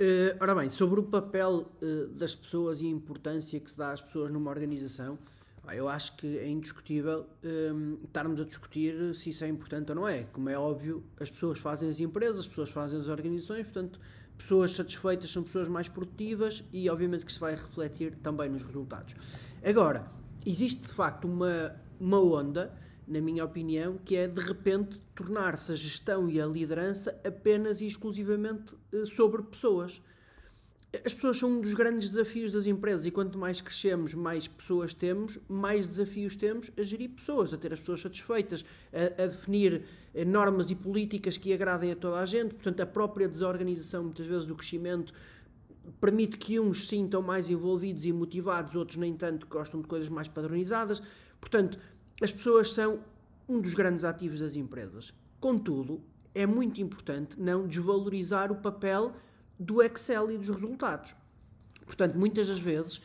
Uh, ora bem, sobre o papel uh, das pessoas e a importância que se dá às pessoas numa organização, eu acho que é indiscutível um, estarmos a discutir se isso é importante ou não é. Como é óbvio, as pessoas fazem as empresas, as pessoas fazem as organizações, portanto, pessoas satisfeitas são pessoas mais produtivas e, obviamente, que se vai refletir também nos resultados. Agora, existe de facto uma, uma onda, na minha opinião, que é de repente tornar-se a gestão e a liderança apenas e exclusivamente eh, sobre pessoas. As pessoas são um dos grandes desafios das empresas e quanto mais crescemos, mais pessoas temos, mais desafios temos a gerir pessoas, a ter as pessoas satisfeitas, a, a definir eh, normas e políticas que agradem a toda a gente. Portanto, a própria desorganização, muitas vezes, do crescimento permite que uns sintam mais envolvidos e motivados, outros nem tanto, gostam de coisas mais padronizadas. Portanto, as pessoas são um dos grandes ativos das empresas. Contudo, é muito importante não desvalorizar o papel do Excel e dos resultados. Portanto, muitas das vezes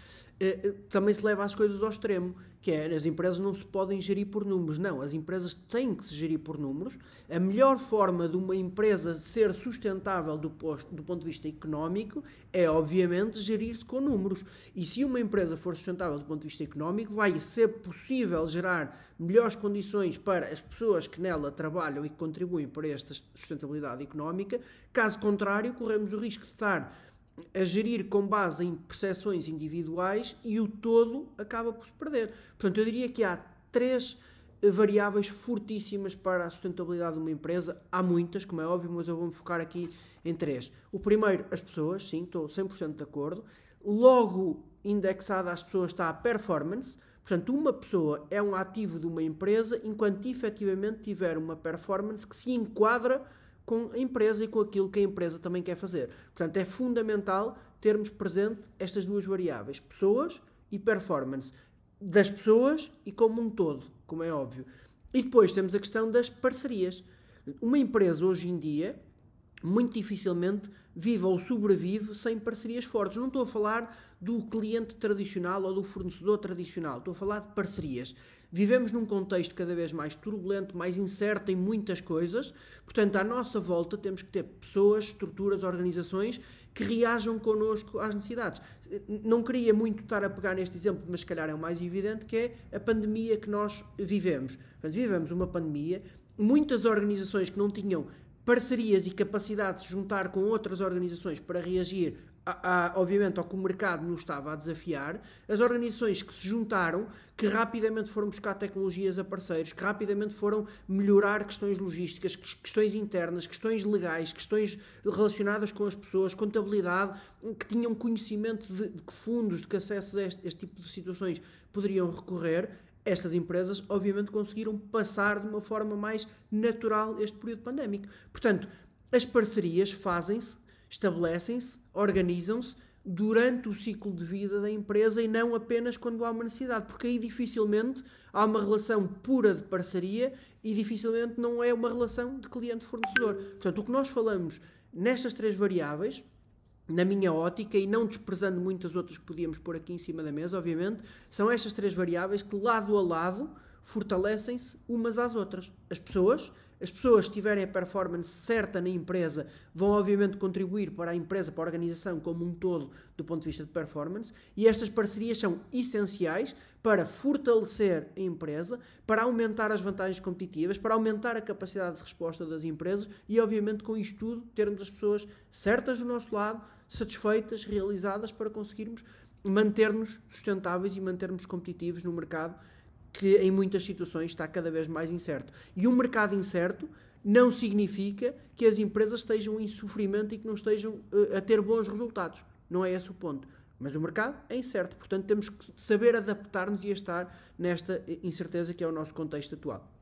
também se leva as coisas ao extremo, que é as empresas não se podem gerir por números. Não, as empresas têm que se gerir por números. A melhor forma de uma empresa ser sustentável do, posto, do ponto de vista económico é, obviamente, gerir-se com números. E se uma empresa for sustentável do ponto de vista económico, vai ser possível gerar melhores condições para as pessoas que nela trabalham e que contribuem para esta sustentabilidade económica. Caso contrário, corremos o risco de estar a gerir com base em percepções individuais e o todo acaba por se perder. Portanto, eu diria que há três variáveis fortíssimas para a sustentabilidade de uma empresa. Há muitas, como é óbvio, mas eu vou-me focar aqui em três. O primeiro, as pessoas, sim, estou 100% de acordo. Logo indexada às pessoas está a performance. Portanto, uma pessoa é um ativo de uma empresa enquanto efetivamente tiver uma performance que se enquadra com a empresa e com aquilo que a empresa também quer fazer. Portanto, é fundamental termos presente estas duas variáveis, pessoas e performance, das pessoas e como um todo, como é óbvio. E depois temos a questão das parcerias. Uma empresa hoje em dia muito dificilmente vive ou sobrevive sem parcerias fortes. Não estou a falar do cliente tradicional ou do fornecedor tradicional, estou a falar de parcerias. Vivemos num contexto cada vez mais turbulento, mais incerto em muitas coisas, portanto, à nossa volta temos que ter pessoas, estruturas, organizações que reajam connosco às necessidades. Não queria muito estar a pegar neste exemplo, mas se calhar é o mais evidente, que é a pandemia que nós vivemos. Portanto, vivemos uma pandemia, muitas organizações que não tinham parcerias e capacidade de se juntar com outras organizações para reagir a, a, obviamente, ao que o mercado nos estava a desafiar, as organizações que se juntaram, que rapidamente foram buscar tecnologias a parceiros, que rapidamente foram melhorar questões logísticas, questões internas, questões legais, questões relacionadas com as pessoas, contabilidade, que tinham conhecimento de, de que fundos, de que acessos a este, este tipo de situações poderiam recorrer, estas empresas, obviamente, conseguiram passar de uma forma mais natural este período pandémico. Portanto, as parcerias fazem-se estabelecem-se, organizam-se durante o ciclo de vida da empresa e não apenas quando há uma necessidade, porque aí dificilmente há uma relação pura de parceria e dificilmente não é uma relação de cliente-fornecedor. Portanto, o que nós falamos nestas três variáveis, na minha ótica, e não desprezando muitas outras que podíamos pôr aqui em cima da mesa, obviamente, são estas três variáveis que lado a lado fortalecem-se umas às outras. As pessoas as pessoas que tiverem a performance certa na empresa vão obviamente contribuir para a empresa, para a organização como um todo do ponto de vista de performance e estas parcerias são essenciais para fortalecer a empresa, para aumentar as vantagens competitivas, para aumentar a capacidade de resposta das empresas e obviamente com isto tudo termos as pessoas certas do nosso lado, satisfeitas, realizadas para conseguirmos manter-nos sustentáveis e manter-nos competitivos no mercado que em muitas situações está cada vez mais incerto. E um mercado incerto não significa que as empresas estejam em sofrimento e que não estejam uh, a ter bons resultados. Não é esse o ponto. Mas o mercado é incerto, portanto temos que saber adaptar-nos e estar nesta incerteza que é o nosso contexto atual.